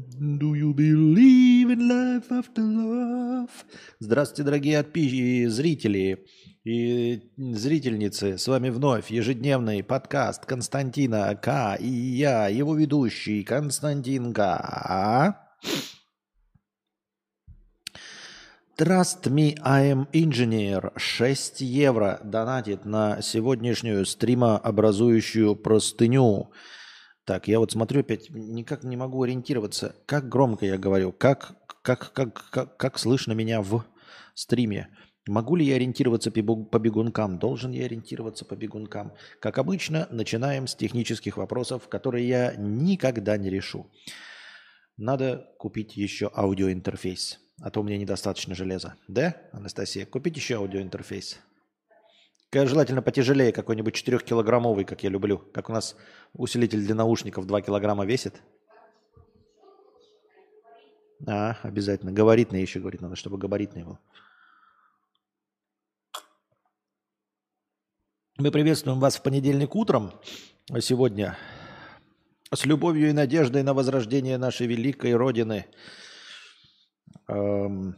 Do you believe in life after love? Здравствуйте, дорогие отпи- зрители и зрительницы. С вами вновь ежедневный подкаст Константина К. И я, его ведущий Константин К. Trust me, I am engineer. 6 евро донатит на сегодняшнюю стримообразующую простыню. Так, я вот смотрю опять, никак не могу ориентироваться, как громко я говорю, как, как, как, как, как слышно меня в стриме. Могу ли я ориентироваться по бегункам? Должен я ориентироваться по бегункам? Как обычно, начинаем с технических вопросов, которые я никогда не решу. Надо купить еще аудиоинтерфейс, а то у меня недостаточно железа. Да, Анастасия? Купить еще аудиоинтерфейс. Желательно потяжелее, какой-нибудь 4-килограммовый, как я люблю. Как у нас усилитель для наушников 2 килограмма весит. А, обязательно. Габаритный еще, говорит, надо, чтобы габаритный был. Мы приветствуем вас в понедельник утром сегодня с любовью и надеждой на возрождение нашей великой Родины. Эм,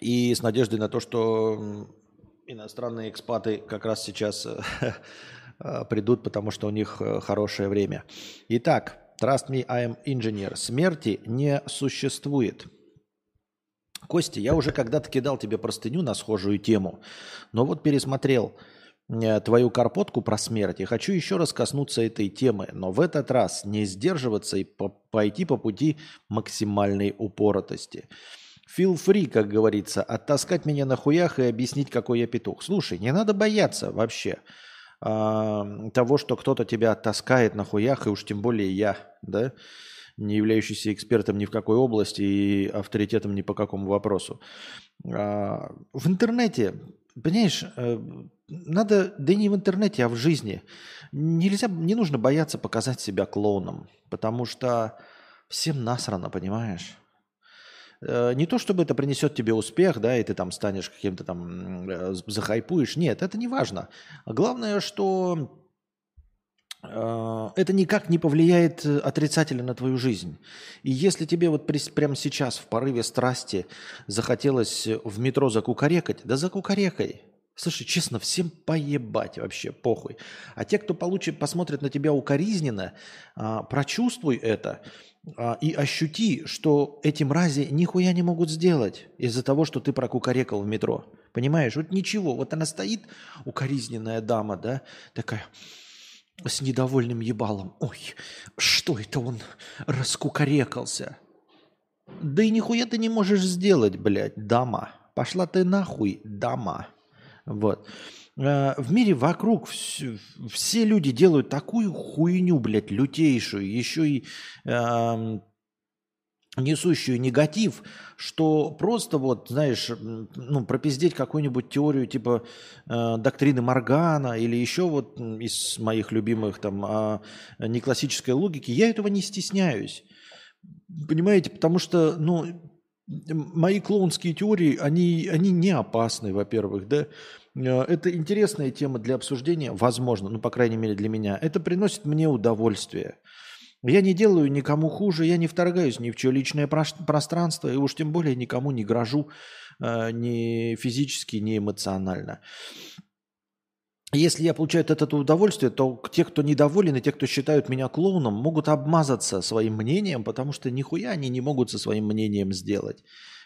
и с надеждой на то, что иностранные экспаты как раз сейчас э, э, придут, потому что у них э, хорошее время. Итак, Trust me, I am engineer. Смерти не существует. Костя, я уже когда-то кидал тебе простыню на схожую тему, но вот пересмотрел твою карпотку про смерть и хочу еще раз коснуться этой темы, но в этот раз не сдерживаться и пойти по пути максимальной упоротости. Feel free, как говорится, оттаскать меня на хуях и объяснить, какой я петух. Слушай, не надо бояться вообще э, того, что кто-то тебя оттаскает на хуях, и уж тем более я, да, не являющийся экспертом ни в какой области и авторитетом ни по какому вопросу. Э, в интернете, понимаешь, э, надо, да не в интернете, а в жизни. Нельзя, не нужно бояться показать себя клоуном, потому что всем насрано, понимаешь? Э, не то, чтобы это принесет тебе успех, да, и ты там станешь каким-то там, э, захайпуешь. Нет, это не важно. Главное, что э, это никак не повлияет отрицательно на твою жизнь. И если тебе вот прямо сейчас в порыве страсти захотелось в метро закукарекать, да закукарекай. Слушай, честно, всем поебать вообще, похуй. А те, кто получит, посмотрят на тебя укоризненно, прочувствуй это а, и ощути, что эти мрази нихуя не могут сделать из-за того, что ты прокукарекал в метро. Понимаешь? Вот ничего. Вот она стоит, укоризненная дама, да, такая с недовольным ебалом. Ой, что это он раскукарекался? Да и нихуя ты не можешь сделать, блядь, дама. Пошла ты нахуй, дама. Вот. Э, в мире вокруг все, все люди делают такую хуйню, блядь, лютейшую, еще и э, несущую негатив, что просто вот, знаешь, ну, пропиздеть какую-нибудь теорию типа э, доктрины Маргана или еще вот из моих любимых там э, неклассической логики, я этого не стесняюсь. Понимаете, потому что, ну, мои клоунские теории, они, они не опасны, во-первых, да. Э, это интересная тема для обсуждения, возможно, ну, по крайней мере, для меня. Это приносит мне удовольствие. Я не делаю никому хуже, я не вторгаюсь ни в чье личное пространство, и уж тем более никому не грожу э, ни физически, ни эмоционально. Если я получаю от этого удовольствие, то те, кто недоволен, и те, кто считают меня клоуном, могут обмазаться своим мнением, потому что нихуя они не могут со своим мнением сделать.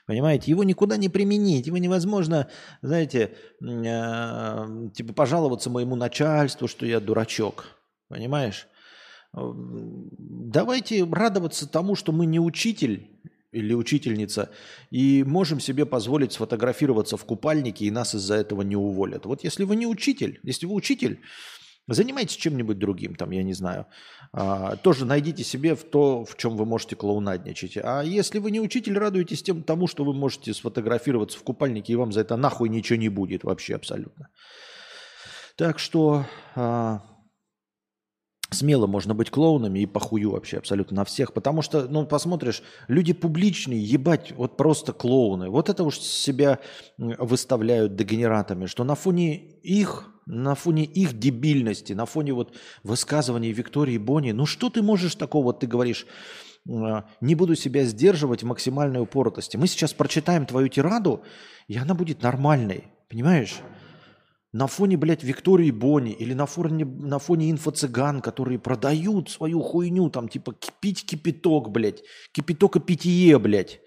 Понимаете, его никуда не применить, его невозможно, знаете, э, типа пожаловаться моему начальству, что я дурачок. Понимаешь? Давайте радоваться тому, что мы не учитель или учительница, и можем себе позволить сфотографироваться в купальнике, и нас из-за этого не уволят. Вот если вы не учитель, если вы учитель, Занимайтесь чем-нибудь другим, там, я не знаю. А, тоже найдите себе в то, в чем вы можете клоунадничать. А если вы не учитель, радуйтесь тем, тому, что вы можете сфотографироваться в купальнике, и вам за это нахуй ничего не будет вообще абсолютно. Так что а, смело можно быть клоунами и похую вообще абсолютно на всех. Потому что, ну, посмотришь, люди публичные, ебать, вот просто клоуны. Вот это уж себя выставляют дегенератами, что на фоне их, на фоне их дебильности, на фоне вот высказываний Виктории Бони, ну что ты можешь такого, ты говоришь, э, не буду себя сдерживать в максимальной упоротости. Мы сейчас прочитаем твою тираду, и она будет нормальной. Понимаешь? На фоне, блядь, Виктории Бони или на фоне, на фоне инфо-цыган, которые продают свою хуйню, там, типа, пить кипяток, блядь, кипяток и питье, блядь.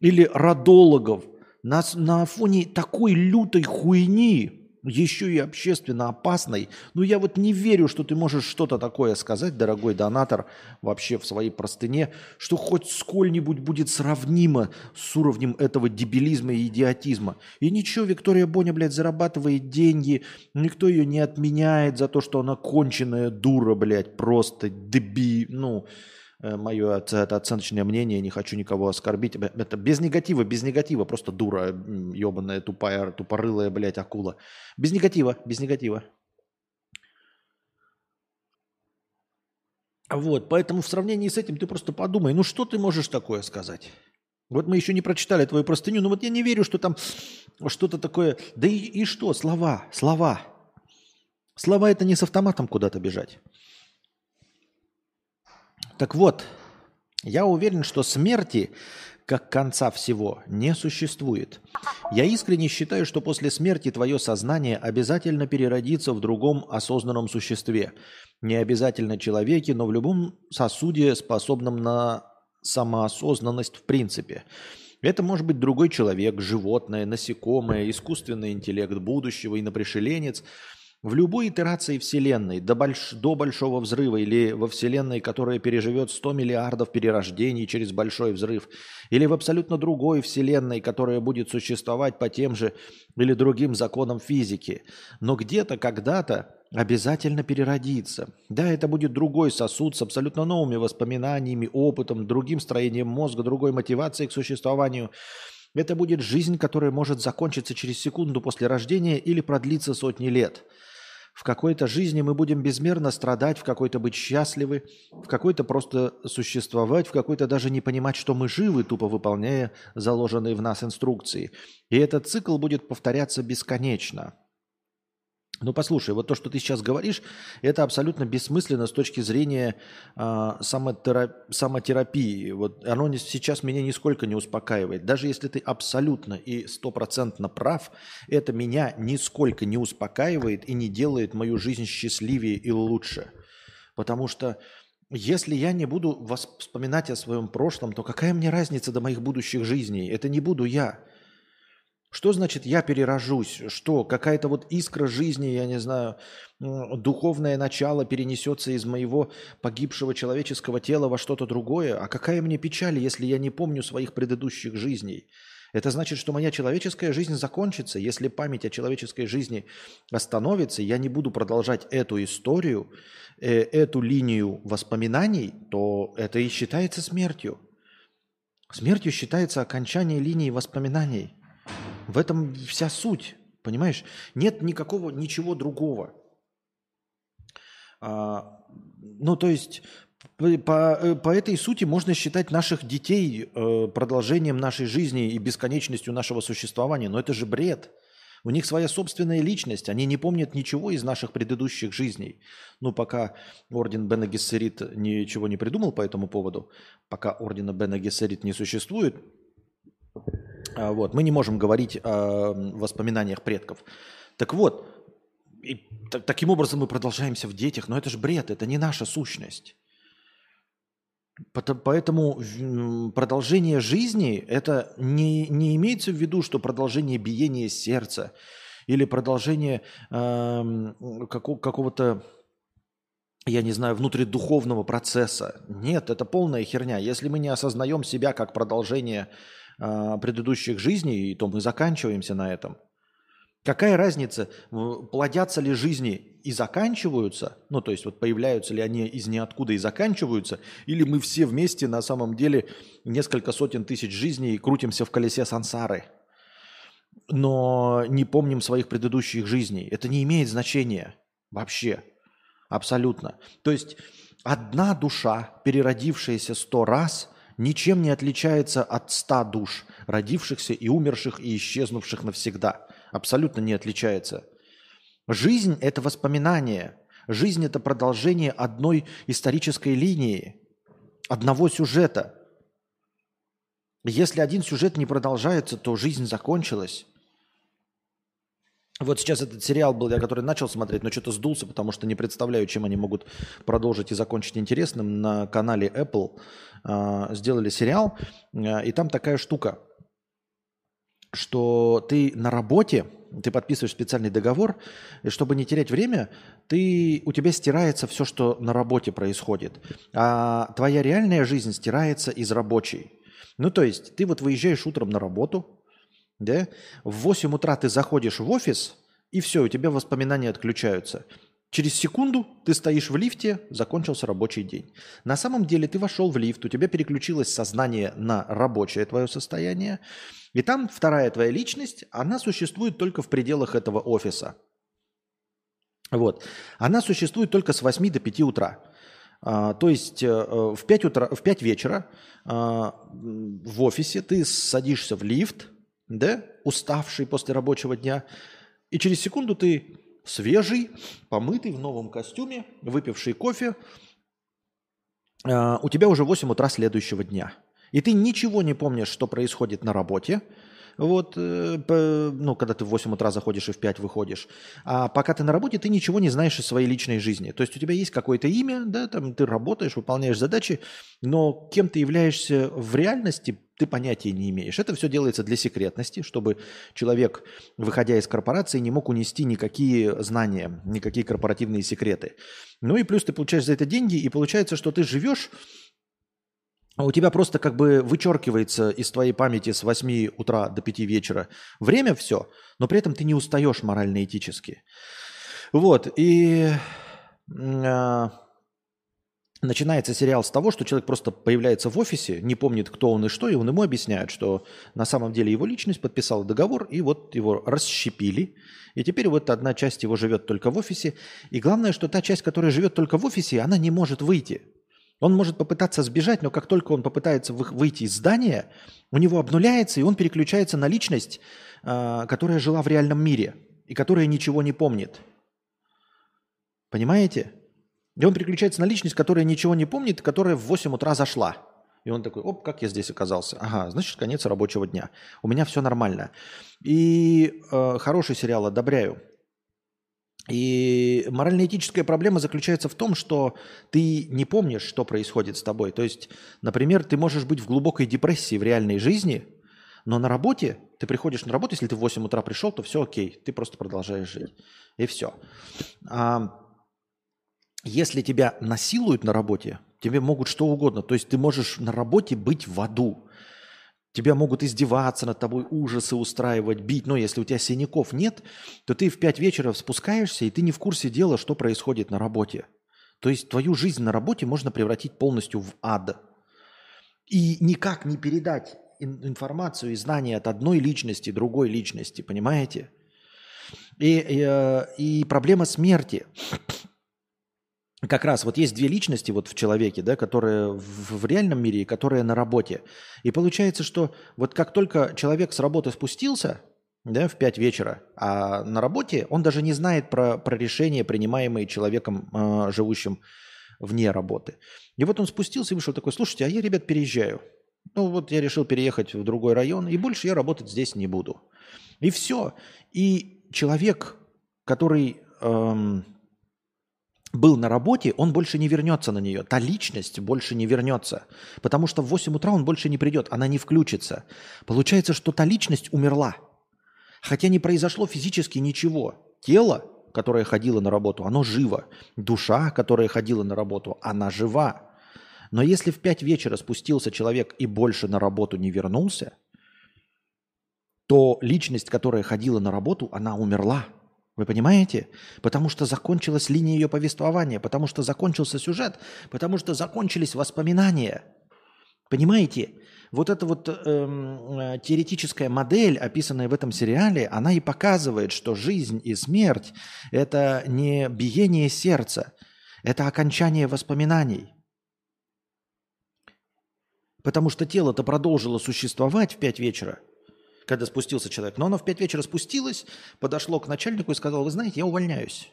Или родологов. На, на фоне такой лютой хуйни еще и общественно опасной. Ну, я вот не верю, что ты можешь что-то такое сказать, дорогой донатор, вообще в своей простыне, что хоть сколь-нибудь будет сравнимо с уровнем этого дебилизма и идиотизма. И ничего, Виктория Боня, блядь, зарабатывает деньги, никто ее не отменяет за то, что она конченая дура, блядь, просто деби, ну... Э, мое это оценочное мнение, не хочу никого оскорбить. Это без негатива, без негатива, просто дура, ебаная, тупая, тупорылая, блядь, акула. Без негатива, без негатива. Вот, поэтому в сравнении с этим ты просто подумай, ну что ты можешь такое сказать? Вот мы еще не прочитали твою простыню, но вот я не верю, что там что-то такое. Да и, и что, слова, слова. Слова это не с автоматом куда-то бежать. Так вот, я уверен, что смерти как конца всего не существует. Я искренне считаю, что после смерти твое сознание обязательно переродится в другом осознанном существе. Не обязательно человеке, но в любом сосуде, способном на самоосознанность в принципе. Это может быть другой человек, животное, насекомое, искусственный интеллект будущего, инопришеленец – в любой итерации Вселенной, до, больш... до Большого Взрыва или во Вселенной, которая переживет 100 миллиардов перерождений через Большой Взрыв, или в абсолютно другой Вселенной, которая будет существовать по тем же или другим законам физики, но где-то, когда-то обязательно переродится. Да, это будет другой сосуд с абсолютно новыми воспоминаниями, опытом, другим строением мозга, другой мотивацией к существованию – это будет жизнь, которая может закончиться через секунду после рождения или продлиться сотни лет. В какой-то жизни мы будем безмерно страдать, в какой-то быть счастливы, в какой-то просто существовать, в какой-то даже не понимать, что мы живы, тупо выполняя заложенные в нас инструкции. И этот цикл будет повторяться бесконечно. Ну, послушай, вот то, что ты сейчас говоришь, это абсолютно бессмысленно с точки зрения э, самотера... самотерапии. Вот оно не, сейчас меня нисколько не успокаивает. Даже если ты абсолютно и стопроцентно прав, это меня нисколько не успокаивает и не делает мою жизнь счастливее и лучше. Потому что если я не буду вспоминать о своем прошлом, то какая мне разница до моих будущих жизней? Это не буду я. Что значит я перерожусь? Что, какая-то вот искра жизни, я не знаю, духовное начало перенесется из моего погибшего человеческого тела во что-то другое? А какая мне печаль, если я не помню своих предыдущих жизней? Это значит, что моя человеческая жизнь закончится. Если память о человеческой жизни остановится, я не буду продолжать эту историю, э, эту линию воспоминаний, то это и считается смертью. Смертью считается окончание линии воспоминаний. В этом вся суть, понимаешь? Нет никакого, ничего другого. А, ну, то есть по, по, по этой сути можно считать наших детей э, продолжением нашей жизни и бесконечностью нашего существования. Но это же бред. У них своя собственная личность, они не помнят ничего из наших предыдущих жизней. Ну, пока орден Бена Гессерит ничего не придумал по этому поводу, пока ордена Бена Гессерит не существует, вот, мы не можем говорить о воспоминаниях предков. Так вот, и таким образом мы продолжаемся в детях, но это же бред, это не наша сущность. Поэтому продолжение жизни это не, не имеется в виду, что продолжение биения сердца или продолжение э, какого- какого-то, я не знаю, внутридуховного процесса. Нет, это полная херня. Если мы не осознаем себя как продолжение а, предыдущих жизней, и то мы заканчиваемся на этом. Какая разница, плодятся ли жизни и заканчиваются, ну то есть вот появляются ли они из ниоткуда и заканчиваются, или мы все вместе на самом деле несколько сотен тысяч жизней крутимся в колесе сансары, но не помним своих предыдущих жизней. Это не имеет значения вообще, абсолютно. То есть одна душа, переродившаяся сто раз – ничем не отличается от ста душ, родившихся и умерших и исчезнувших навсегда. Абсолютно не отличается. Жизнь – это воспоминание. Жизнь – это продолжение одной исторической линии. одного сюжета. Если один сюжет не продолжается, то жизнь закончилась. Вот сейчас этот сериал был, я который начал смотреть, но что-то сдулся, потому что не представляю, чем они могут продолжить и закончить интересным. На канале Apple э, сделали сериал, э, и там такая штука, что ты на работе, ты подписываешь специальный договор, и чтобы не терять время, ты, у тебя стирается все, что на работе происходит, а твоя реальная жизнь стирается из рабочей. Ну, то есть ты вот выезжаешь утром на работу, да? В 8 утра ты заходишь в офис, и все, у тебя воспоминания отключаются. Через секунду ты стоишь в лифте, закончился рабочий день. На самом деле ты вошел в лифт, у тебя переключилось сознание на рабочее твое состояние, и там вторая твоя личность, она существует только в пределах этого офиса. Вот. Она существует только с 8 до 5 утра. А, то есть э, в 5, утра, в 5 вечера а, в офисе ты садишься в лифт, да, уставший после рабочего дня, и через секунду ты свежий, помытый в новом костюме, выпивший кофе, а, у тебя уже 8 утра следующего дня. И ты ничего не помнишь, что происходит на работе, вот, э, ну, когда ты в 8 утра заходишь и в 5 выходишь. А пока ты на работе, ты ничего не знаешь из своей личной жизни. То есть у тебя есть какое-то имя, да, там ты работаешь, выполняешь задачи, но кем ты являешься в реальности, ты понятия не имеешь. Это все делается для секретности, чтобы человек, выходя из корпорации, не мог унести никакие знания, никакие корпоративные секреты. Ну и плюс ты получаешь за это деньги, и получается, что ты живешь а у тебя просто как бы вычеркивается из твоей памяти с 8 утра до 5 вечера время все, но при этом ты не устаешь морально-этически. Вот, и э, начинается сериал с того, что человек просто появляется в офисе, не помнит, кто он и что, и он ему объясняет, что на самом деле его личность подписала договор, и вот его расщепили, и теперь вот одна часть его живет только в офисе, и главное, что та часть, которая живет только в офисе, она не может выйти – он может попытаться сбежать, но как только он попытается выйти из здания, у него обнуляется, и он переключается на личность, а, которая жила в реальном мире и которая ничего не помнит. Понимаете? И он переключается на личность, которая ничего не помнит, которая в 8 утра зашла. И он такой, оп, как я здесь оказался? Ага, значит, конец рабочего дня. У меня все нормально. И э, хороший сериал, одобряю. И морально-этическая проблема заключается в том, что ты не помнишь, что происходит с тобой. То есть, например, ты можешь быть в глубокой депрессии в реальной жизни, но на работе, ты приходишь на работу, если ты в 8 утра пришел, то все окей, ты просто продолжаешь жить. И все. А если тебя насилуют на работе, тебе могут что угодно. То есть ты можешь на работе быть в аду. Тебя могут издеваться над тобой, ужасы устраивать, бить. Но если у тебя синяков нет, то ты в 5 вечера спускаешься, и ты не в курсе дела, что происходит на работе. То есть твою жизнь на работе можно превратить полностью в ад. И никак не передать информацию и знания от одной личности другой личности, понимаете? И, и, э, и проблема смерти как раз вот есть две личности вот в человеке, да, которые в, в реальном мире и которые на работе. И получается, что вот как только человек с работы спустился, да, в 5 вечера, а на работе он даже не знает про, про решения, принимаемые человеком, э, живущим вне работы. И вот он спустился и вышел такой, слушайте, а я, ребят, переезжаю. Ну вот я решил переехать в другой район, и больше я работать здесь не буду. И все. И человек, который... Эм, был на работе, он больше не вернется на нее. Та личность больше не вернется. Потому что в 8 утра он больше не придет, она не включится. Получается, что та личность умерла. Хотя не произошло физически ничего. Тело, которое ходило на работу, оно живо. Душа, которая ходила на работу, она жива. Но если в 5 вечера спустился человек и больше на работу не вернулся, то личность, которая ходила на работу, она умерла. Вы понимаете? Потому что закончилась линия ее повествования, потому что закончился сюжет, потому что закончились воспоминания. Понимаете? Вот эта вот эм, э, теоретическая модель, описанная в этом сериале, она и показывает, что жизнь и смерть – это не биение сердца, это окончание воспоминаний. Потому что тело-то продолжило существовать в пять вечера – когда спустился человек. Но оно в 5 вечера спустилось, подошло к начальнику и сказало, вы знаете, я увольняюсь.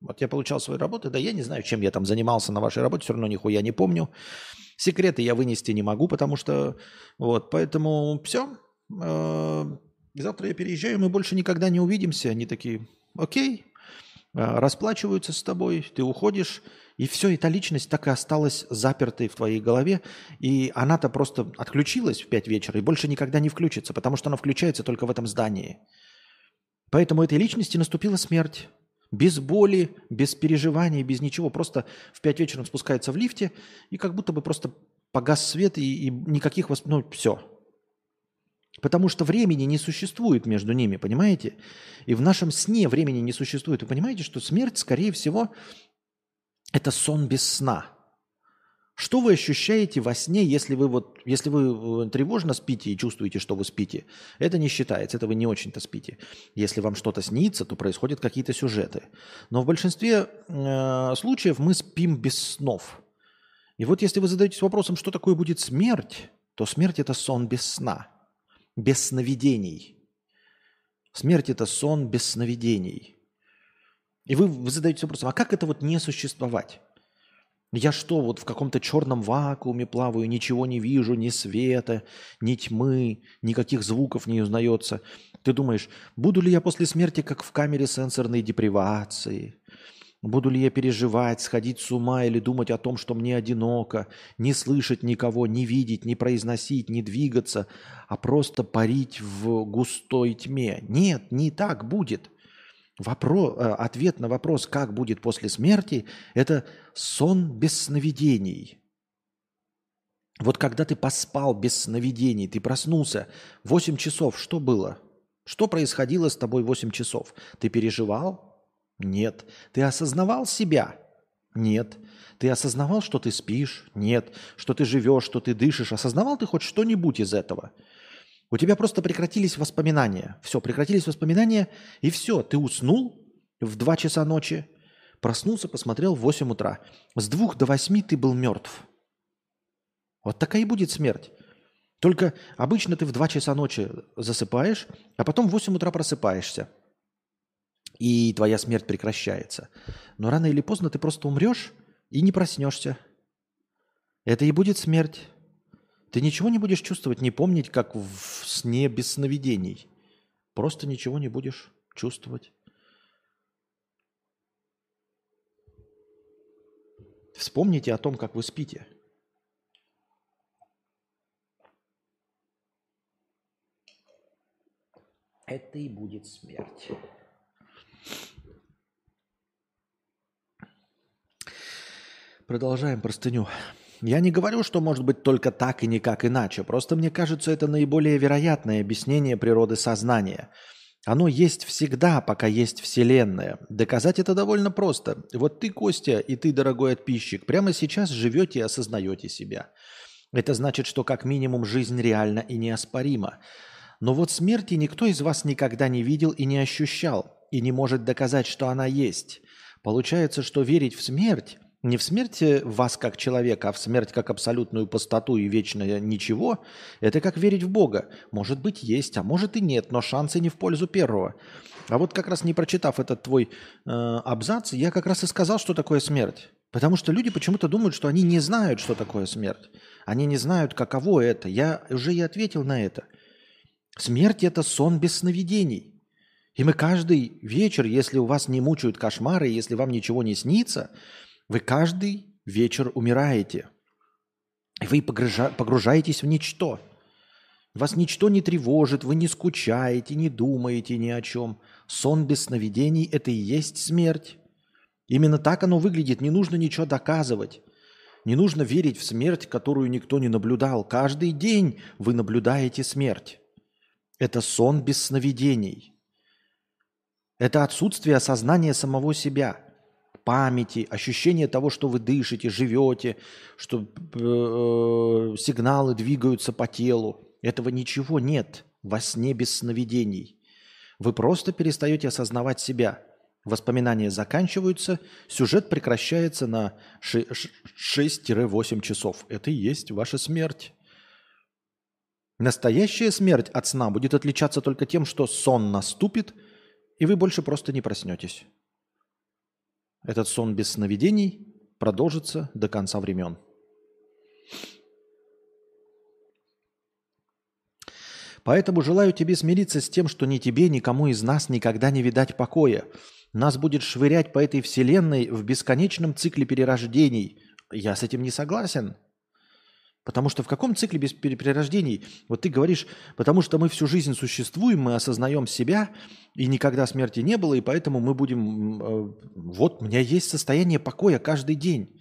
Вот я получал свою работу, да я не знаю, чем я там занимался на вашей работе, все равно нихуя не помню. Секреты я вынести не могу, потому что вот, поэтому все. Э, завтра я переезжаю, мы больше никогда не увидимся. Они такие, окей, расплачиваются с тобой, ты уходишь, и все, эта личность так и осталась запертой в твоей голове, и она-то просто отключилась в 5 вечера и больше никогда не включится, потому что она включается только в этом здании. Поэтому этой личности наступила смерть. Без боли, без переживаний, без ничего. Просто в 5 вечера он спускается в лифте, и как будто бы просто погас свет, и, и никаких... Восп... Ну, все. Потому что времени не существует между ними, понимаете? И в нашем сне времени не существует. Вы понимаете, что смерть, скорее всего, это сон без сна – что вы ощущаете во сне, если вы вот, если вы э, тревожно спите и чувствуете, что вы спите? Это не считается, это вы не очень-то спите. Если вам что-то снится, то происходят какие-то сюжеты. Но в большинстве э, случаев мы спим без снов. И вот если вы задаетесь вопросом, что такое будет смерть, то смерть это сон без сна, без сновидений. Смерть это сон без сновидений. И вы, вы задаетесь вопросом, а как это вот не существовать? Я что, вот в каком-то черном вакууме плаваю, ничего не вижу, ни света, ни тьмы, никаких звуков не узнается. Ты думаешь, буду ли я после смерти как в камере сенсорной депривации? Буду ли я переживать, сходить с ума или думать о том, что мне одиноко, не слышать никого, не видеть, не произносить, не двигаться, а просто парить в густой тьме? Нет, не так будет. Вопрос, э, ответ на вопрос, как будет после смерти, это сон без сновидений. Вот когда ты поспал без сновидений, ты проснулся 8 часов, что было? Что происходило с тобой 8 часов? Ты переживал? Нет. Ты осознавал себя? Нет. Ты осознавал, что ты спишь? Нет. Что ты живешь, что ты дышишь? Осознавал ты хоть что-нибудь из этого? У тебя просто прекратились воспоминания. Все, прекратились воспоминания, и все, ты уснул в 2 часа ночи, проснулся, посмотрел в 8 утра. С 2 до 8 ты был мертв. Вот такая и будет смерть. Только обычно ты в 2 часа ночи засыпаешь, а потом в 8 утра просыпаешься. И твоя смерть прекращается. Но рано или поздно ты просто умрешь и не проснешься. Это и будет смерть. Ты ничего не будешь чувствовать, не помнить, как в сне без сновидений. Просто ничего не будешь чувствовать. Вспомните о том, как вы спите. Это и будет смерть. Продолжаем простыню. Я не говорю, что может быть только так и никак иначе. Просто мне кажется, это наиболее вероятное объяснение природы сознания. Оно есть всегда, пока есть Вселенная. Доказать это довольно просто. Вот ты, Костя, и ты, дорогой подписчик, прямо сейчас живете и осознаете себя. Это значит, что как минимум жизнь реальна и неоспорима. Но вот смерти никто из вас никогда не видел и не ощущал, и не может доказать, что она есть. Получается, что верить в смерть не в смерти вас как человека, а в смерть как абсолютную пустоту и вечное ничего, это как верить в Бога. Может быть, есть, а может и нет, но шансы не в пользу первого. А вот как раз не прочитав этот твой э, абзац, я как раз и сказал, что такое смерть. Потому что люди почему-то думают, что они не знают, что такое смерть. Они не знают, каково это. Я уже и ответил на это. Смерть – это сон без сновидений. И мы каждый вечер, если у вас не мучают кошмары, если вам ничего не снится – вы каждый вечер умираете. Вы погружаетесь в ничто. Вас ничто не тревожит, вы не скучаете, не думаете ни о чем. Сон без сновидений – это и есть смерть. Именно так оно выглядит, не нужно ничего доказывать. Не нужно верить в смерть, которую никто не наблюдал. Каждый день вы наблюдаете смерть. Это сон без сновидений. Это отсутствие осознания самого себя – памяти, ощущение того, что вы дышите, живете, что э, сигналы двигаются по телу. Этого ничего нет во сне без сновидений. Вы просто перестаете осознавать себя. Воспоминания заканчиваются, сюжет прекращается на 6-8 часов. Это и есть ваша смерть. Настоящая смерть от сна будет отличаться только тем, что сон наступит, и вы больше просто не проснетесь. Этот сон без сновидений продолжится до конца времен. Поэтому желаю тебе смириться с тем, что ни тебе, никому из нас никогда не видать покоя. Нас будет швырять по этой вселенной в бесконечном цикле перерождений. Я с этим не согласен. Потому что в каком цикле без перерождений? Вот ты говоришь, потому что мы всю жизнь существуем, мы осознаем себя, и никогда смерти не было, и поэтому мы будем... Э, вот, у меня есть состояние покоя каждый день.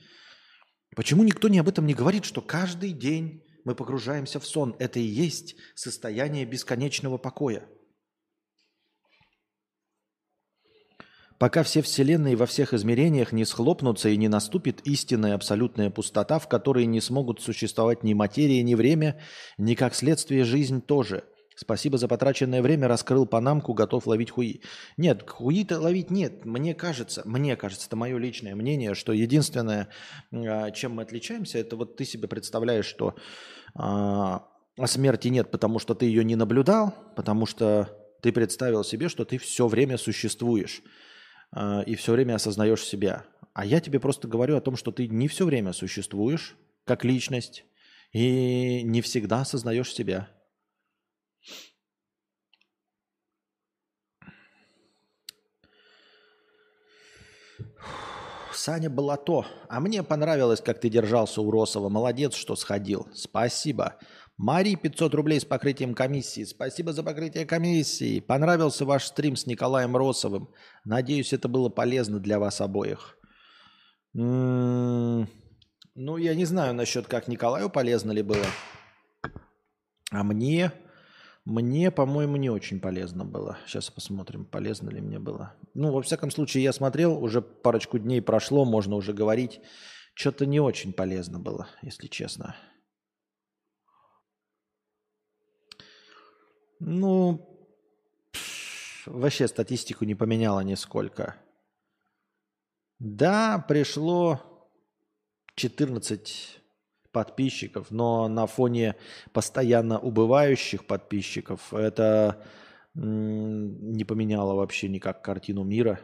Почему никто не об этом не говорит, что каждый день мы погружаемся в сон? Это и есть состояние бесконечного покоя. Пока все вселенные во всех измерениях не схлопнутся и не наступит истинная абсолютная пустота, в которой не смогут существовать ни материя, ни время, ни как следствие жизнь тоже. Спасибо за потраченное время, раскрыл панамку, готов ловить хуи. Нет, хуи-то ловить нет. Мне кажется, мне кажется, это мое личное мнение, что единственное, а, чем мы отличаемся, это вот ты себе представляешь, что а, смерти нет, потому что ты ее не наблюдал, потому что ты представил себе, что ты все время существуешь. А, и все время осознаешь себя. А я тебе просто говорю о том, что ты не все время существуешь как личность и не всегда осознаешь себя. Саня Балато. А мне понравилось, как ты держался у Росова. Молодец, что сходил. Спасибо. Мари 500 рублей с покрытием комиссии. Спасибо за покрытие комиссии. Понравился ваш стрим с Николаем Росовым. Надеюсь, это было полезно для вас обоих. М-м- ну, я не знаю насчет, как Николаю полезно ли было. А мне, мне, по-моему, не очень полезно было. Сейчас посмотрим, полезно ли мне было. Ну, во всяком случае, я смотрел, уже парочку дней прошло, можно уже говорить. Что-то не очень полезно было, если честно. Ну, вообще статистику не поменяла нисколько. Да, пришло 14 подписчиков, но на фоне постоянно убывающих подписчиков это не поменяло вообще никак картину мира.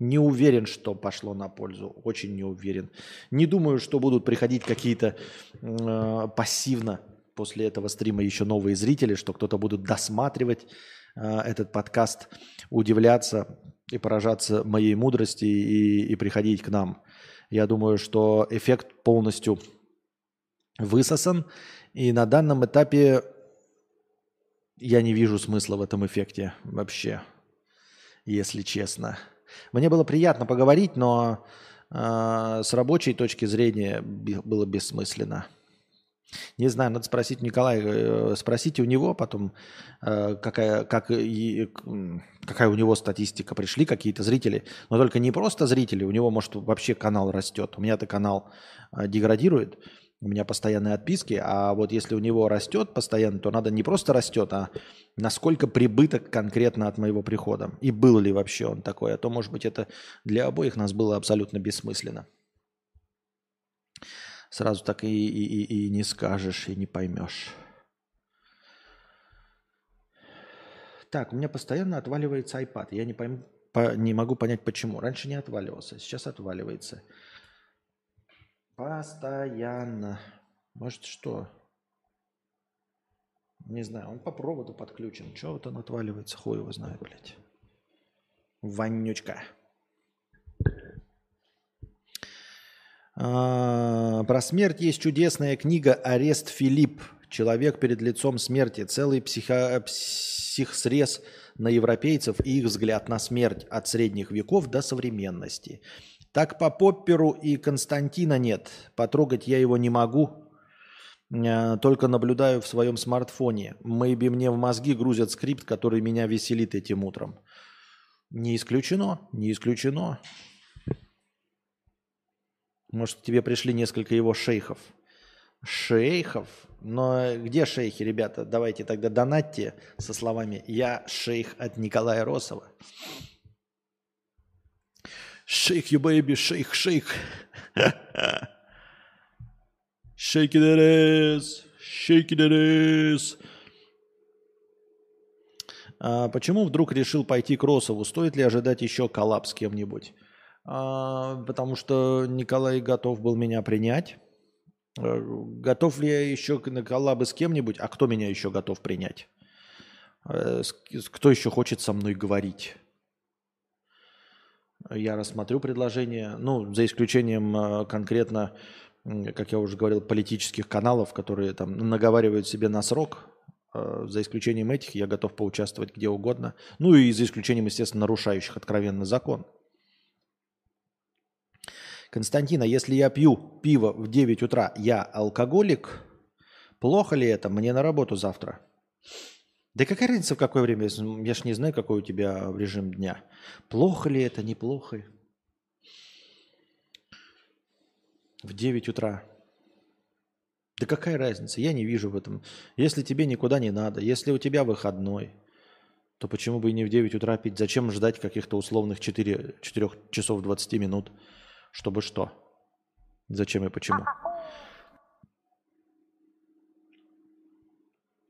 Не уверен, что пошло на пользу. Очень не уверен. Не думаю, что будут приходить какие-то э, пассивно после этого стрима еще новые зрители, что кто-то будут досматривать э, этот подкаст, удивляться и поражаться моей мудрости и, и приходить к нам. Я думаю, что эффект полностью высосан, и на данном этапе я не вижу смысла в этом эффекте вообще, если честно. Мне было приятно поговорить, но э, с рабочей точки зрения было бессмысленно. Не знаю, надо спросить Николая, э, спросите у него потом, э, какая, как, какая у него статистика. Пришли какие-то зрители, но только не просто зрители, у него, может, вообще канал растет. У меня-то канал э, деградирует, у меня постоянные отписки, а вот если у него растет постоянно, то надо не просто растет, а насколько прибыток конкретно от моего прихода. И был ли вообще он такой, а то, может быть, это для обоих нас было абсолютно бессмысленно. Сразу так и, и, и, и не скажешь, и не поймешь. Так, у меня постоянно отваливается iPad. Я не, пойму, по, не могу понять, почему. Раньше не отваливался, сейчас отваливается. Постоянно. Может, что? Не знаю, он по проводу подключен. Чего вот он отваливается? Хуй его знает, блядь. Вонючка. А, про смерть есть чудесная книга «Арест Филипп. Человек перед лицом смерти». Целый психо- психсрез на европейцев и их взгляд на смерть от средних веков до современности. Так по Попперу и Константина нет. Потрогать я его не могу, а, только наблюдаю в своем смартфоне. Мэйби мне в мозги грузят скрипт, который меня веселит этим утром. Не исключено, не исключено. Может, к тебе пришли несколько его шейхов. Шейхов? Но где шейхи, ребята? Давайте тогда донатьте со словами «Я шейх от Николая Росова». Шейх, you baby, шейх, шейх. Shake it ass, shake it ass. А почему вдруг решил пойти к Росову? Стоит ли ожидать еще коллапс с кем-нибудь? А, потому что Николай готов был меня принять. Э, готов ли я еще на коллабы с кем-нибудь? А кто меня еще готов принять? Э, кто еще хочет со мной говорить? Я рассмотрю предложение, ну, за исключением э, конкретно, как я уже говорил, политических каналов, которые там наговаривают себе на срок. За исключением этих я готов поучаствовать где угодно. Ну и за исключением, естественно, нарушающих откровенно закон. Константина, если я пью пиво в 9 утра, я алкоголик? Плохо ли это? Мне на работу завтра. Да какая разница, в какое время? Я ж не знаю, какой у тебя режим дня. Плохо ли это, неплохо? В 9 утра. Да какая разница? Я не вижу в этом. Если тебе никуда не надо, если у тебя выходной, то почему бы и не в 9 утра пить? Зачем ждать каких-то условных 4, 4 часов 20 минут? Чтобы что? Зачем и почему?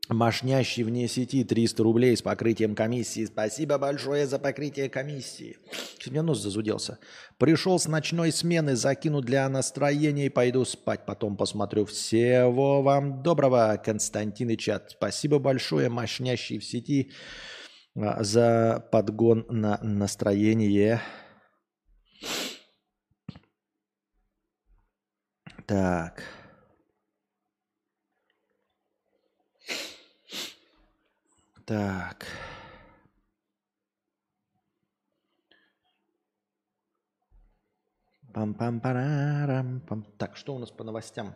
Мошнящий вне сети 300 рублей с покрытием комиссии. Спасибо большое за покрытие комиссии. У меня нос зазуделся. Пришел с ночной смены, закину для настроения и пойду спать. Потом посмотрю. Всего вам доброго, Константин и чат. Спасибо большое, мощнящий в сети, а, за подгон на настроение. Так. Так. пам пам парам пам Так, что у нас по новостям?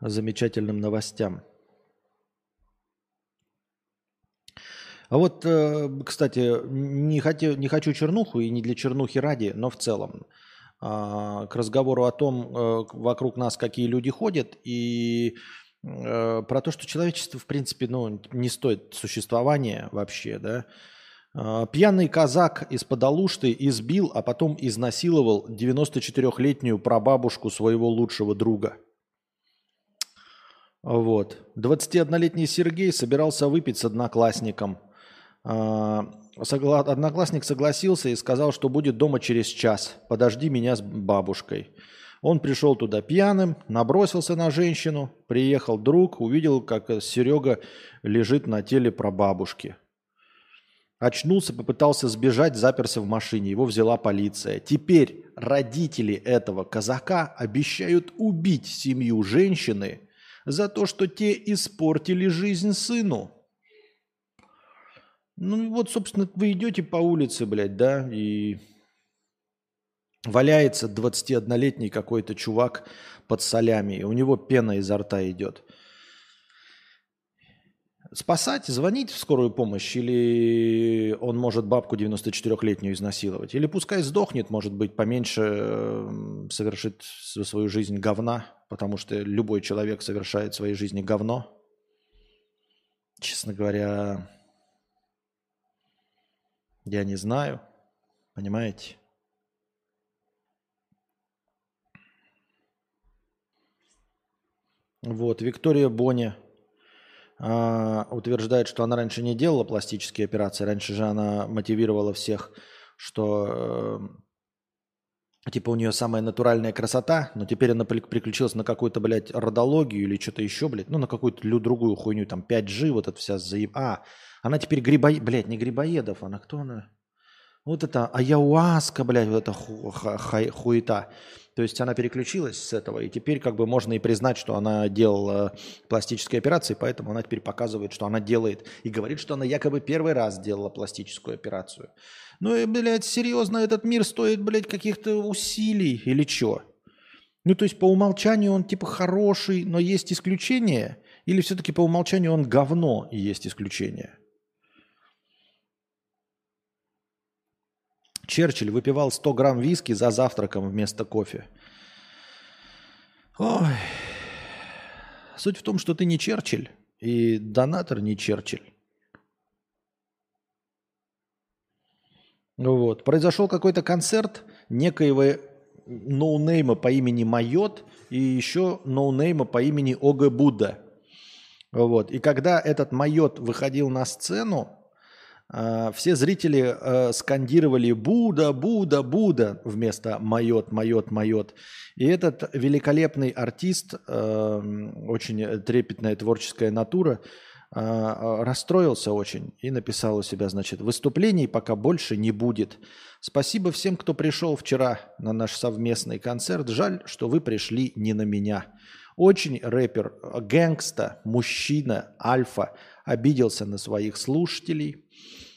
Замечательным новостям. А вот, э, кстати, не хочу, не хочу чернуху и не для чернухи ради, но в целом к разговору о том, э, вокруг нас какие люди ходят и Э, про то, что человечество, в принципе, ну, не стоит существования вообще, да. Э, пьяный казак из-под Алушты избил, а потом изнасиловал 94-летнюю прабабушку своего лучшего друга. Вот. 21-летний Сергей собирался выпить с одноклассником. Э, одноклассник согласился и сказал, что будет дома через час. Подожди меня с бабушкой. Он пришел туда пьяным, набросился на женщину, приехал друг, увидел, как Серега лежит на теле прабабушки. Очнулся, попытался сбежать, заперся в машине. Его взяла полиция. Теперь родители этого казака обещают убить семью женщины за то, что те испортили жизнь сыну. Ну вот, собственно, вы идете по улице, блядь, да, и валяется 21-летний какой-то чувак под солями, и у него пена изо рта идет. Спасать, звонить в скорую помощь, или он может бабку 94-летнюю изнасиловать, или пускай сдохнет, может быть, поменьше совершит свою жизнь говна, потому что любой человек совершает в своей жизни говно. Честно говоря, я не знаю, понимаете? Вот, Виктория Бони а, утверждает, что она раньше не делала пластические операции. Раньше же она мотивировала всех, что э, типа у нее самая натуральная красота, но теперь она приключилась на какую-то, блядь, родологию или что-то еще, блядь, ну на какую-то другую хуйню, там 5G, вот это вся заеб... А, она теперь грибоед... Блядь, не грибоедов, она кто она? Вот это аяуаска, блядь, вот эта ху... хуета. То есть она переключилась с этого, и теперь как бы можно и признать, что она делала пластические операции, поэтому она теперь показывает, что она делает, и говорит, что она якобы первый раз делала пластическую операцию. Ну и, блядь, серьезно, этот мир стоит, блядь, каких-то усилий или что? Ну, то есть по умолчанию он типа хороший, но есть исключения? Или все-таки по умолчанию он говно и есть исключение? Черчилль выпивал 100 грамм виски за завтраком вместо кофе. Ой. Суть в том, что ты не Черчилль, и донатор не Черчилль. Вот. Произошел какой-то концерт некоего ноунейма по имени MAYOT и еще ноунейма по имени OG Buda. Вот. И когда этот MAYOT выходил на сцену, все зрители э, скандировали «Буда, Буда, Буда» вместо «MAYOT, MAYOT, MAYOT». И этот великолепный артист, эм, очень трепетная творческая натура, а, расстроился очень и написал у себя, значит, выступлений пока больше не будет. Спасибо всем, кто пришел вчера на наш совместный концерт. Жаль, что вы пришли не на меня. Очень рэпер, гэнгста, мужчина, альфа обиделся на своих слушателей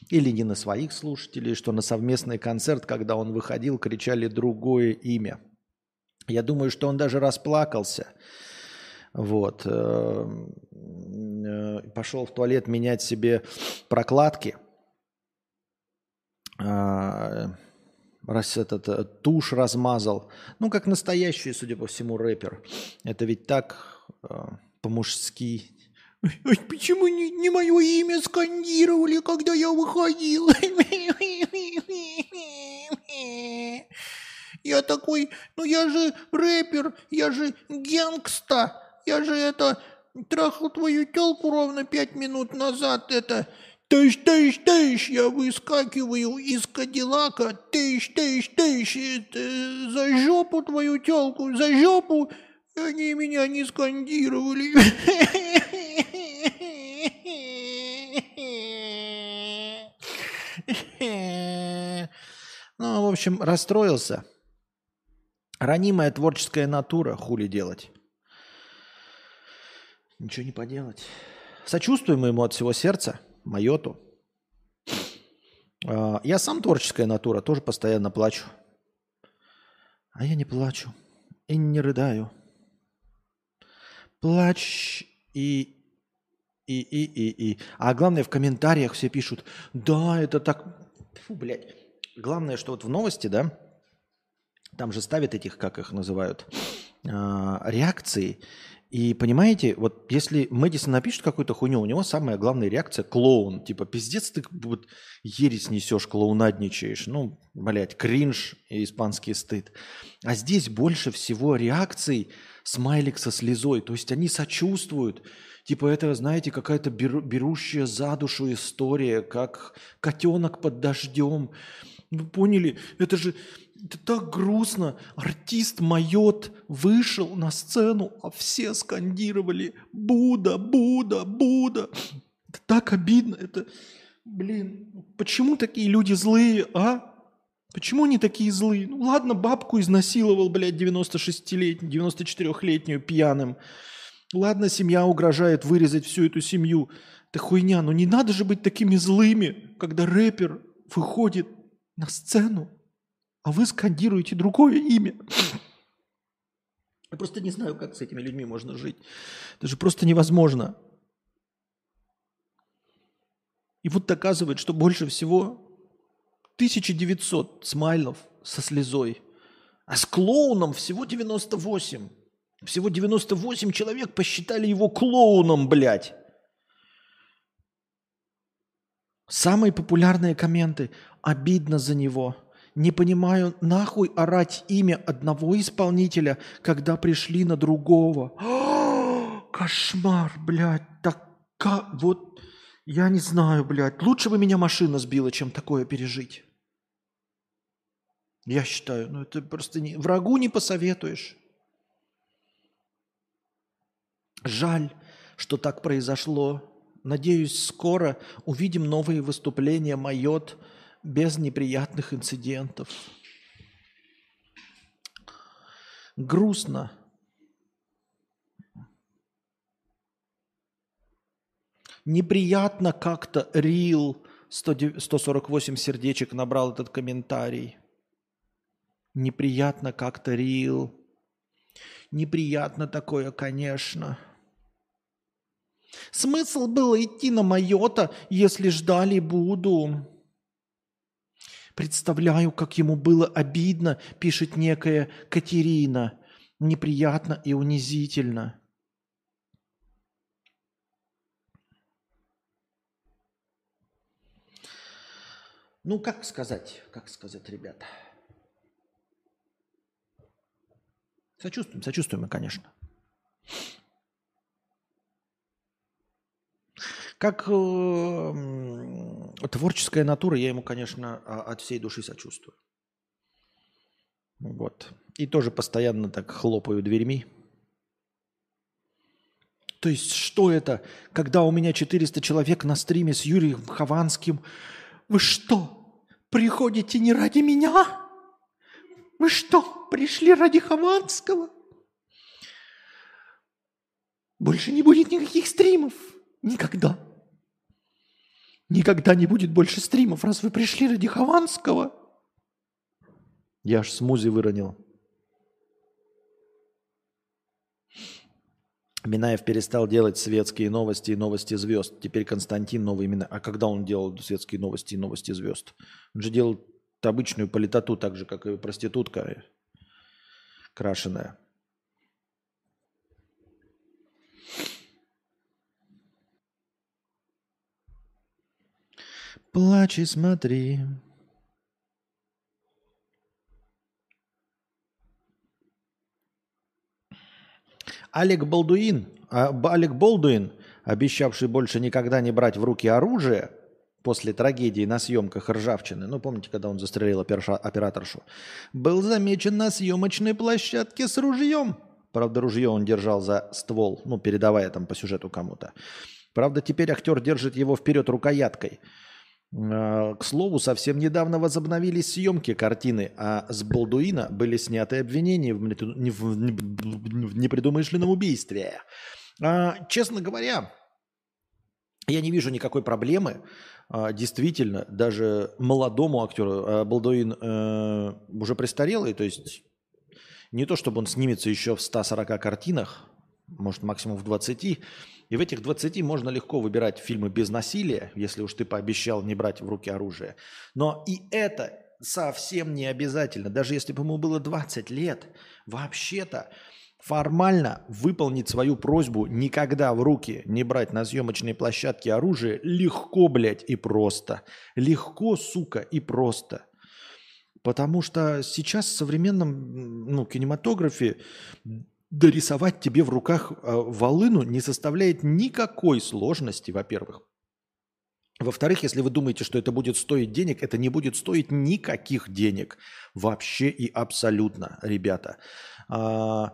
или не на своих слушателей, что на совместный концерт, когда он выходил, кричали другое имя. Я думаю, что он даже расплакался. Вот. Э, э, пошел в туалет менять себе прокладки. А, раз этот э, тушь размазал. Ну, как настоящий, судя по всему, рэпер. Это ведь так по-мужски. Почему не, не мое имя скандировали, когда я выходил? Я такой, ну я же рэпер, я же гангста, я же это трахал твою телку ровно пять минут назад, это Тыщ, тыщ, тыщ, я выскакиваю из Кадиллака, тыщ, тыщ, тыщ, это, за жопу твою телку, за жопу, они меня не скандировали. Ну, в общем, расстроился. Ранимая творческая натура, хули делать. Ничего не поделать. Сочувствуем ему от всего сердца, Майоту. А, я сам творческая натура, тоже постоянно плачу. А я не плачу и не рыдаю. Плачь и и, и, и, и. А главное, в комментариях все пишут, да, это так... Фу, блядь. Главное, что вот в новости, да, там же ставят этих, как их называют, э, реакции. И понимаете, вот если Мэдисон напишет какую-то хуйню, у него самая главная реакция клоун. Типа, пиздец, ты вот ересь несешь, клоунадничаешь. Ну, блядь, кринж и испанский стыд. А здесь больше всего реакций смайлик со слезой. То есть они сочувствуют. Типа это, знаете, какая-то беру, берущая за душу история, как котенок под дождем. Вы поняли? Это же это так грустно. Артист Майот вышел на сцену, а все скандировали «Буда, Буда, Буда». Это так обидно. Это, блин, почему такие люди злые, а? Почему они такие злые? Ну ладно, бабку изнасиловал, блядь, 96-летнюю, 94-летнюю пьяным. Ладно, семья угрожает вырезать всю эту семью. Это хуйня, но не надо же быть такими злыми, когда рэпер выходит на сцену, а вы скандируете другое имя. Я просто не знаю, как с этими людьми можно жить. Это же просто невозможно. И вот доказывает, что больше всего 1900 смайлов со слезой, а с клоуном всего 98. Всего 98 человек посчитали его клоуном, блядь. Самые популярные комменты. Обидно за него. Не понимаю, нахуй орать имя одного исполнителя, когда пришли на другого. Кошмар, блядь. Так, вот, я не знаю, блядь. Лучше бы меня машина сбила, чем такое пережить. Я считаю, ну это просто не, врагу не посоветуешь. Жаль, что так произошло. Надеюсь, скоро увидим новые выступления Майот без неприятных инцидентов. Грустно. Неприятно как-то Рил 148 сердечек набрал этот комментарий. Неприятно как-то Рил. Неприятно такое, конечно. Смысл было идти на Майота, если ждали буду. Представляю, как ему было обидно, пишет некая Катерина. Неприятно и унизительно. Ну, как сказать, как сказать, ребята? Сочувствуем, сочувствуем, конечно. Как э, творческая натура, я ему, конечно, от всей души сочувствую. Вот. И тоже постоянно так хлопаю дверьми. То есть что это, когда у меня 400 человек на стриме с Юрием Хованским? Вы что, приходите не ради меня? Вы что, пришли ради Хованского? Больше не будет никаких стримов. Никогда. Никогда не будет больше стримов, раз вы пришли ради Хованского. Я аж смузи выронил. Минаев перестал делать светские новости и новости звезд. Теперь Константин новый имена. А когда он делал светские новости и новости звезд? Он же делал обычную политоту, так же, как и проститутка крашеная. Плачь и смотри. Олег Балдуин, а, Болдуин, обещавший больше никогда не брать в руки оружие после трагедии на съемках «Ржавчины», ну, помните, когда он застрелил операторшу, был замечен на съемочной площадке с ружьем. Правда, ружье он держал за ствол, ну, передавая там по сюжету кому-то. Правда, теперь актер держит его вперед рукояткой – к слову, совсем недавно возобновились съемки картины, а с Болдуина были сняты обвинения в непредумышленном убийстве. А, честно говоря, я не вижу никакой проблемы. А, действительно, даже молодому актеру Болдуин э, уже престарелый, то есть не то, чтобы он снимется еще в 140 картинах, может максимум в 20, и в этих 20 можно легко выбирать фильмы без насилия, если уж ты пообещал не брать в руки оружие. Но и это совсем не обязательно. Даже если бы ему было 20 лет, вообще-то формально выполнить свою просьбу никогда в руки не брать на съемочной площадке оружие легко, блядь, и просто. Легко, сука, и просто. Потому что сейчас в современном ну, кинематографе дорисовать тебе в руках э, волыну не составляет никакой сложности, во-первых. Во-вторых, если вы думаете, что это будет стоить денег, это не будет стоить никаких денег. Вообще и абсолютно, ребята. А,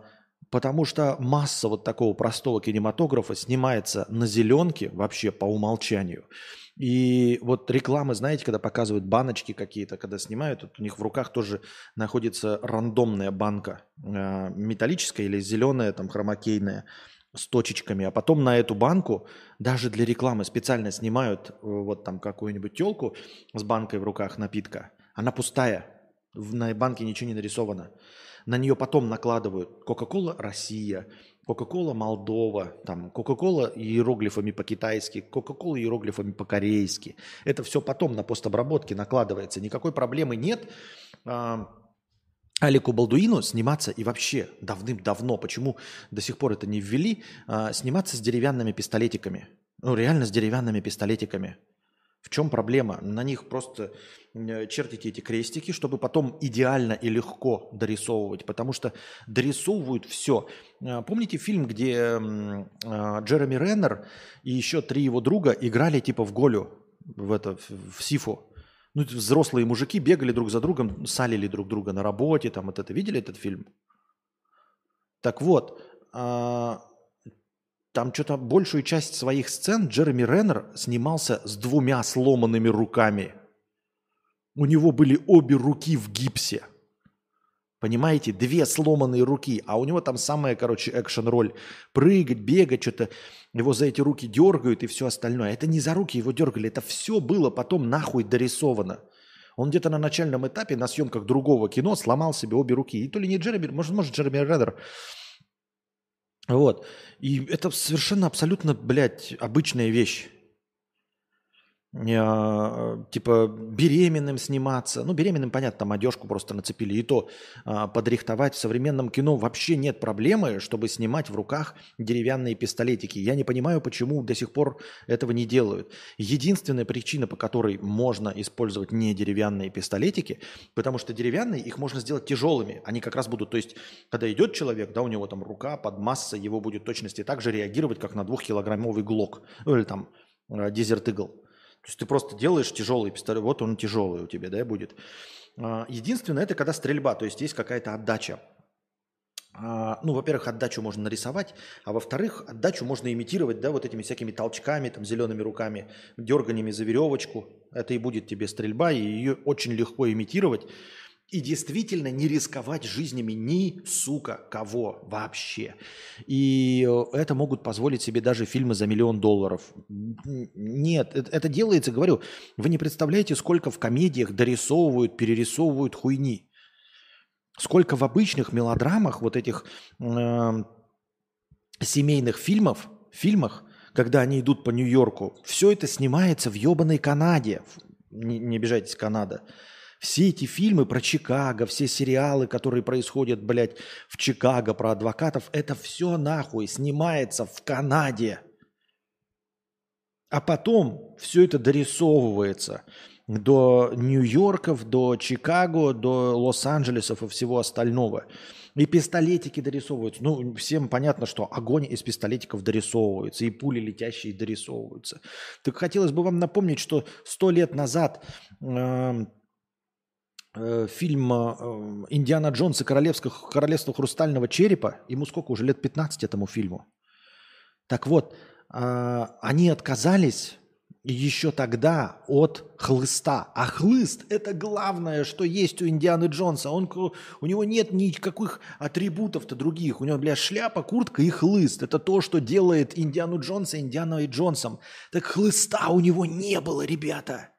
потому что масса вот такого простого кинематографа снимается на зеленке вообще по умолчанию. И вот рекламы, знаете, когда показывают баночки какие-то, когда снимают, вот у них в руках тоже находится рандомная банка, э, металлическая или зеленая, там хромакейная, с точечками. А потом на эту банку даже для рекламы специально снимают э, вот там какую-нибудь телку с банкой в руках напитка. Она пустая, на банке ничего не нарисовано. На нее потом накладывают Кока-Кола Россия, Кока-кола Молдова, там Кока-кола иероглифами по-китайски, Кока-кола иероглифами по-корейски. Это все потом на постобработке накладывается. Никакой проблемы нет. А, Алику Балдуину сниматься и вообще давным-давно, почему до сих пор это не ввели, а, сниматься с деревянными пистолетиками. Ну, реально с деревянными пистолетиками. В чем проблема? На них просто э, чертите эти крестики, чтобы потом идеально и легко дорисовывать, потому что дорисовывают все. Э, помните фильм, где э, Джереми Реннер и еще три его друга играли типа в голю, в, это, в сифу? Ну, взрослые мужики бегали друг за другом, салили друг друга на работе, там вот это. Видели этот фильм? Так вот, а, там что-то большую часть своих сцен Джереми Реннер снимался с двумя сломанными руками. У него были обе руки в гипсе. Понимаете, две сломанные руки, а у него там самая, короче, экшен-роль. Прыгать, бегать, что-то его за эти руки дергают и все остальное. Это не за руки его дергали, это все было потом нахуй дорисовано. Он где-то на начальном этапе на съемках другого кино сломал себе обе руки. И то ли не Джереми, может, может Джереми Реннер вот. И это совершенно абсолютно, блядь, обычная вещь. Э, типа беременным сниматься. Ну, беременным, понятно, там одежку просто нацепили. И то а, подрихтовать в современном кино вообще нет проблемы, чтобы снимать в руках деревянные пистолетики. Я не понимаю, почему до сих пор этого не делают. Единственная причина, по которой можно использовать не деревянные пистолетики, потому что деревянные их можно сделать тяжелыми. Они как раз будут, то есть, когда идет человек, да, у него там рука под массой, его будет точности так же реагировать, как на двухкилограммовый глок. Ну, или там дезерт игл. То есть ты просто делаешь тяжелый пистолет, вот он тяжелый у тебя, да, будет. А, единственное, это когда стрельба, то есть есть какая-то отдача. а, ну, во-первых, отдачу можно нарисовать, а во-вторых, отдачу можно имитировать, да, вот этими всякими толчками, там, зелеными руками, дерганиями за веревочку. Это и будет тебе стрельба, и ее очень легко имитировать. И действительно не рисковать жизнями ни, сука, кого вообще. И э, это могут позволить себе даже фильмы за миллион долларов. Нет, это, делается, говорю, вы не представляете, сколько в комедиях дорисовывают, перерисовывают хуйни. Сколько в обычных мелодрамах, вот этих э, семейных фильмов, фильмах, когда они идут по Нью-Йорку, все это снимается в ебаной Канаде. Не, не обижайтесь, Канада. Все эти фильмы про Чикаго, все сериалы, которые происходят, блядь, в Чикаго про адвокатов, это все нахуй снимается в Канаде. А потом все это дорисовывается до Нью-Йорков, до Чикаго, до Лос-Анджелесов и всего остального. И пистолетики дорисовываются. Ну, всем понятно, что огонь из пистолетиков дорисовывается, и пули летящие дорисовываются. Так хотелось бы вам напомнить, что сто лет назад э, фильм э, «Индиана Джонс и королевство, королевство хрустального черепа», ему сколько уже, лет 15 этому фильму. Так вот, э, они отказались еще тогда от хлыста. А хлыст – это главное, что есть у Индианы Джонса. Он, у него нет никаких атрибутов-то других. У него, бля, шляпа, куртка и хлыст. Это то, что делает Индиану Джонса Индианой Джонсом. Так хлыста у него не было, ребята.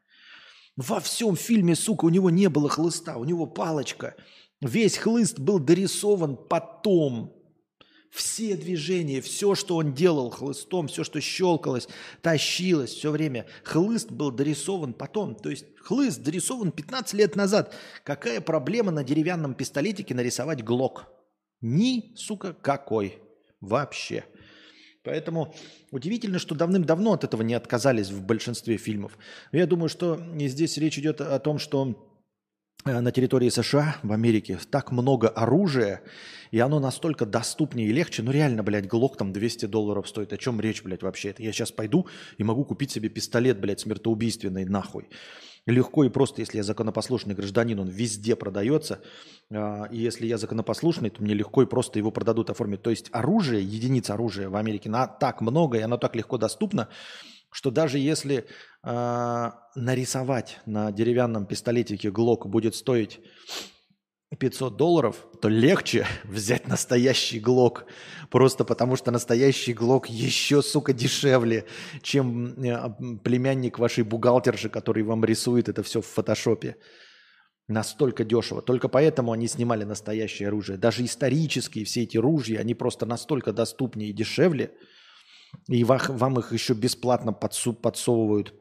Во всем фильме, сука, у него не было хлыста, у него палочка. Весь хлыст был дорисован потом, все движения, все, что он делал хлыстом, все, что щелкалось, тащилось все время. Хлыст был дорисован потом. То есть хлыст дорисован 15 лет назад. Какая проблема на деревянном пистолетике нарисовать глок? Ни, сука, какой. Вообще. Поэтому удивительно, что давным-давно от этого не отказались в большинстве фильмов. Я думаю, что здесь речь идет о том, что Э, на территории США, в Америке, так много оружия, и оно настолько доступнее и легче. Ну реально, блядь, глок там 200 долларов стоит. О чем речь, блядь, вообще? Это я сейчас пойду и могу купить себе пистолет, блядь, смертоубийственный, нахуй. Легко и просто, если я законопослушный гражданин, он везде продается. А, и если я законопослушный, то мне легко и просто его продадут, оформить. То есть оружие, единиц оружия в Америке на так много, и оно так легко доступно, что даже если э, нарисовать на деревянном пистолетике Глок будет стоить 500 долларов, то легче взять настоящий Глок. Просто потому что настоящий Глок еще, сука, дешевле, чем э, племянник вашей бухгалтерши, который вам рисует это все в фотошопе. Настолько дешево. Только поэтому они снимали настоящее оружие. Даже исторические все эти ружья, они просто настолько доступнее и дешевле – и вам их еще бесплатно подсовывают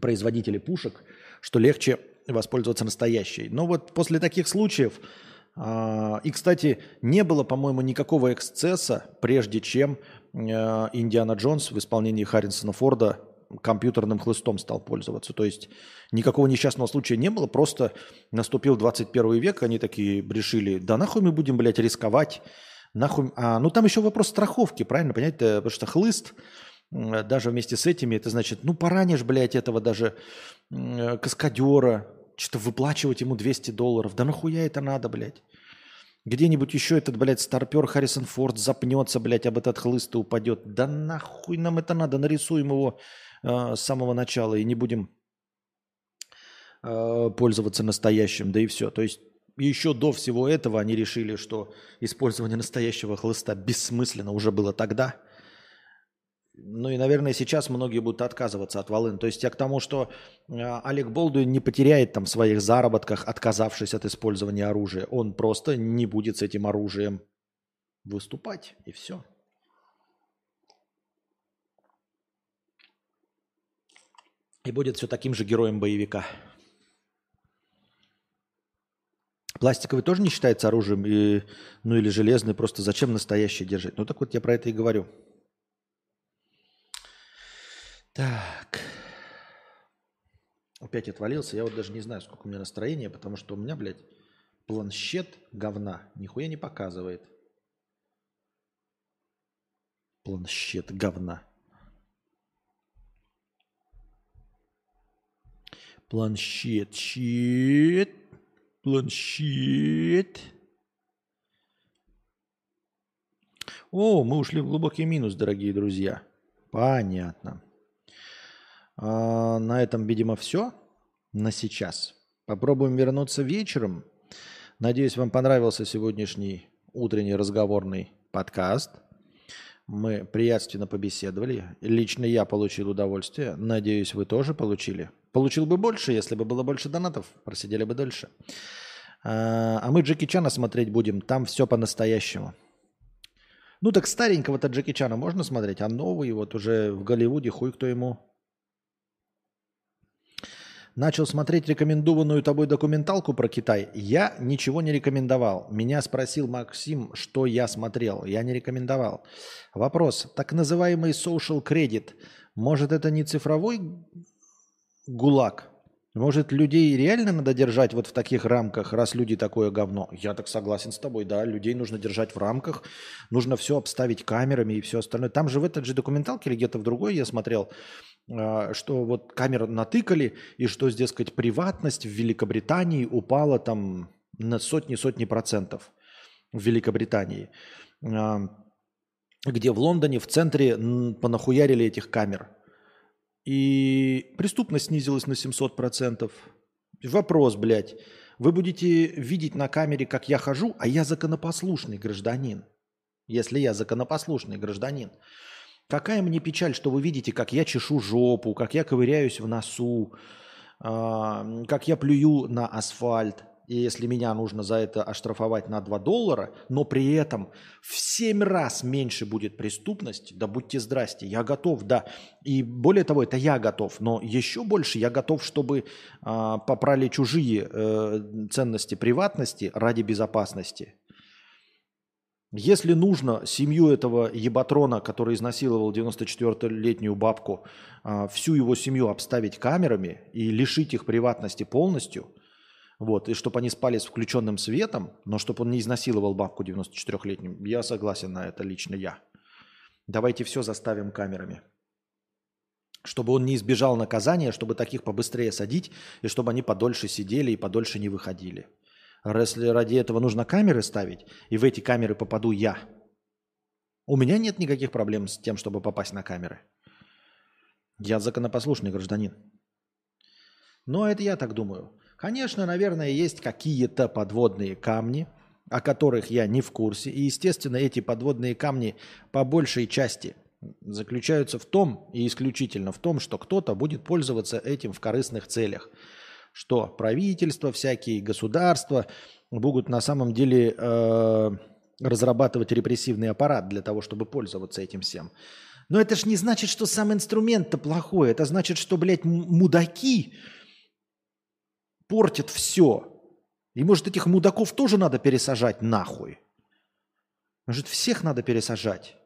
производители пушек, что легче воспользоваться настоящей. Но вот после таких случаев, а, и, кстати, не было, по-моему, никакого эксцесса, прежде чем а, Индиана Джонс в исполнении Харрисона Форда компьютерным хлыстом стал пользоваться. То есть никакого несчастного случая не было, просто наступил 21 век, они такие решили, да нахуй мы будем, блядь, рисковать, Нахуй, а, ну там еще вопрос страховки, правильно понять? Потому что хлыст, даже вместе с этими, это значит, ну поранишь, блядь, этого даже каскадера, что-то выплачивать ему 200 долларов. Да нахуя это надо, блядь? Где-нибудь еще этот, блядь, старпер Харрисон Форд запнется, блядь, об этот хлыст и упадет. Да нахуй нам это надо? Нарисуем его э, с самого начала и не будем э, пользоваться настоящим, да и все. То есть еще до всего этого они решили, что использование настоящего хлыста бессмысленно уже было тогда. Ну и, наверное, сейчас многие будут отказываться от волын. То есть я к тому, что э, Олег Болдуин не потеряет там своих заработках, отказавшись от использования оружия. Он просто не будет с этим оружием выступать, и все. И будет все таким же героем боевика. Пластиковый тоже не считается оружием, и, ну или железный, просто зачем настоящий держать? Ну так вот я про это и говорю. Так. Опять отвалился. Я вот даже не знаю, сколько у меня настроения, потому что у меня, блядь, планшет говна нихуя не показывает. Планшет говна. Планшет, щит планшет. О, мы ушли в глубокий минус, дорогие друзья. Понятно. А, на этом, видимо, все на сейчас. Попробуем вернуться вечером. Надеюсь, вам понравился сегодняшний утренний разговорный подкаст. Мы приятственно побеседовали. Лично я получил удовольствие. Надеюсь, вы тоже получили. Получил бы больше, если бы было больше донатов. Просидели бы дольше. А, а мы Джеки Чана смотреть будем. Там все по-настоящему. Ну так старенького-то Джеки Чана можно смотреть, а новый вот уже в Голливуде хуй кто ему. Начал смотреть рекомендованную тобой документалку про Китай. Я ничего не рекомендовал. Меня спросил Максим, что я смотрел. Я не рекомендовал. Вопрос. Так называемый social credit. Может это не цифровой гулаг? Может, людей реально надо держать вот в таких рамках, раз люди такое говно? Я так согласен с тобой, да, людей нужно держать в рамках, нужно все обставить камерами и все остальное. Там же в этой же документалке или где-то в другой я смотрел, а, что вот камеры натыкали, и что, здесь сказать, приватность в Великобритании упала там на сотни-сотни процентов в Великобритании, а, где в Лондоне в центре понахуярили этих камер – и преступность снизилась на 700%. Вопрос, блядь. Вы будете видеть на камере, как я хожу, а я законопослушный гражданин. Если я законопослушный гражданин. Какая мне печаль, что вы видите, как я чешу жопу, как я ковыряюсь в носу, э, как я плюю на асфальт, и если меня нужно за это оштрафовать на 2 доллара, но при этом в 7 раз меньше будет преступность, да будьте здрасте, я готов, да. И более того, это я готов, но еще больше я готов, чтобы а, попрали чужие э, ценности приватности ради безопасности. Если нужно семью этого ебатрона, который изнасиловал 94-летнюю бабку, а, всю его семью обставить камерами и лишить их приватности полностью – вот, и чтобы они спали с включенным светом, но чтобы он не изнасиловал бабку 94-летнюю. Я согласен на это, лично я. Давайте все заставим камерами. Чтобы он не избежал наказания, чтобы таких побыстрее садить, и чтобы они подольше сидели и подольше не выходили. Если ради этого нужно камеры ставить, и в эти камеры попаду я, у меня нет никаких проблем с тем, чтобы попасть на камеры. Я законопослушный гражданин. Но это я так думаю. Конечно, наверное, есть какие-то подводные камни, о которых я не в курсе. И, естественно, эти подводные камни по большей части заключаются в том и исключительно в том, что кто-то будет пользоваться этим в корыстных целях. Что правительство, всякие государства будут на самом деле э, разрабатывать репрессивный аппарат для того, чтобы пользоваться этим всем. Но это ж не значит, что сам инструмент-то плохой. Это значит, что, блядь, мудаки, портит все. И может этих мудаков тоже надо пересажать нахуй. Может всех надо пересажать.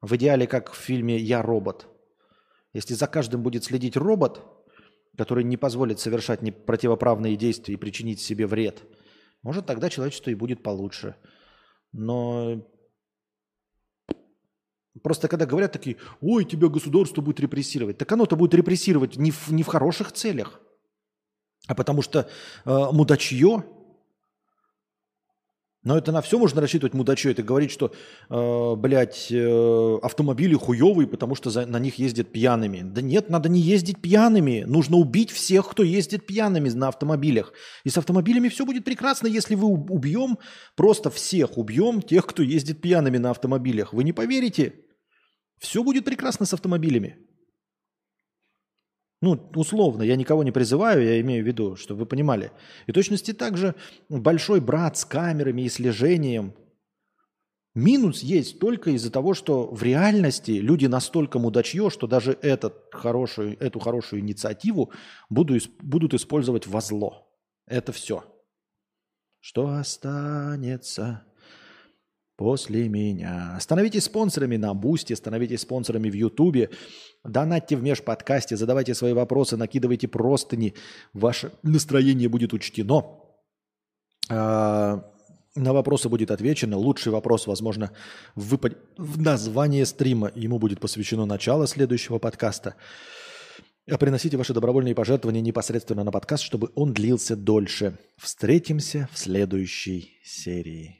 В идеале, как в фильме «Я робот». Если за каждым будет следить робот, который не позволит совершать противоправные действия и причинить себе вред, может тогда человечество и будет получше. Но просто когда говорят такие, ой, тебя государство будет репрессировать, так оно-то будет репрессировать не в, не в хороших целях а потому что э, мудачье, но это на все можно рассчитывать мудачье. Это говорить, что, э, блядь, э, автомобили хуевые, потому что за, на них ездят пьяными. Да нет, надо не ездить пьяными. Нужно убить всех, кто ездит пьяными на автомобилях. И с автомобилями все будет прекрасно, если вы убьем, просто всех убьем тех, кто ездит пьяными на автомобилях. Вы не поверите. Все будет прекрасно с автомобилями. Ну, условно, я никого не призываю, я имею в виду, чтобы вы понимали. И точности также большой брат с камерами и слежением. Минус есть только из-за того, что в реальности люди настолько мудачье, что даже этот хорошую, эту хорошую инициативу буду, будут использовать во зло. Это все. Что останется после меня. Становитесь спонсорами на Boosty, становитесь спонсорами в Ютубе, донатьте в межподкастье, задавайте свои вопросы, накидывайте простыни, ваше настроение будет учтено. А, на вопросы будет отвечено. Лучший вопрос, возможно, выпадет в название стрима. Ему будет посвящено начало следующего подкаста. А приносите ваши добровольные пожертвования непосредственно на подкаст, чтобы он длился дольше. Встретимся в следующей серии.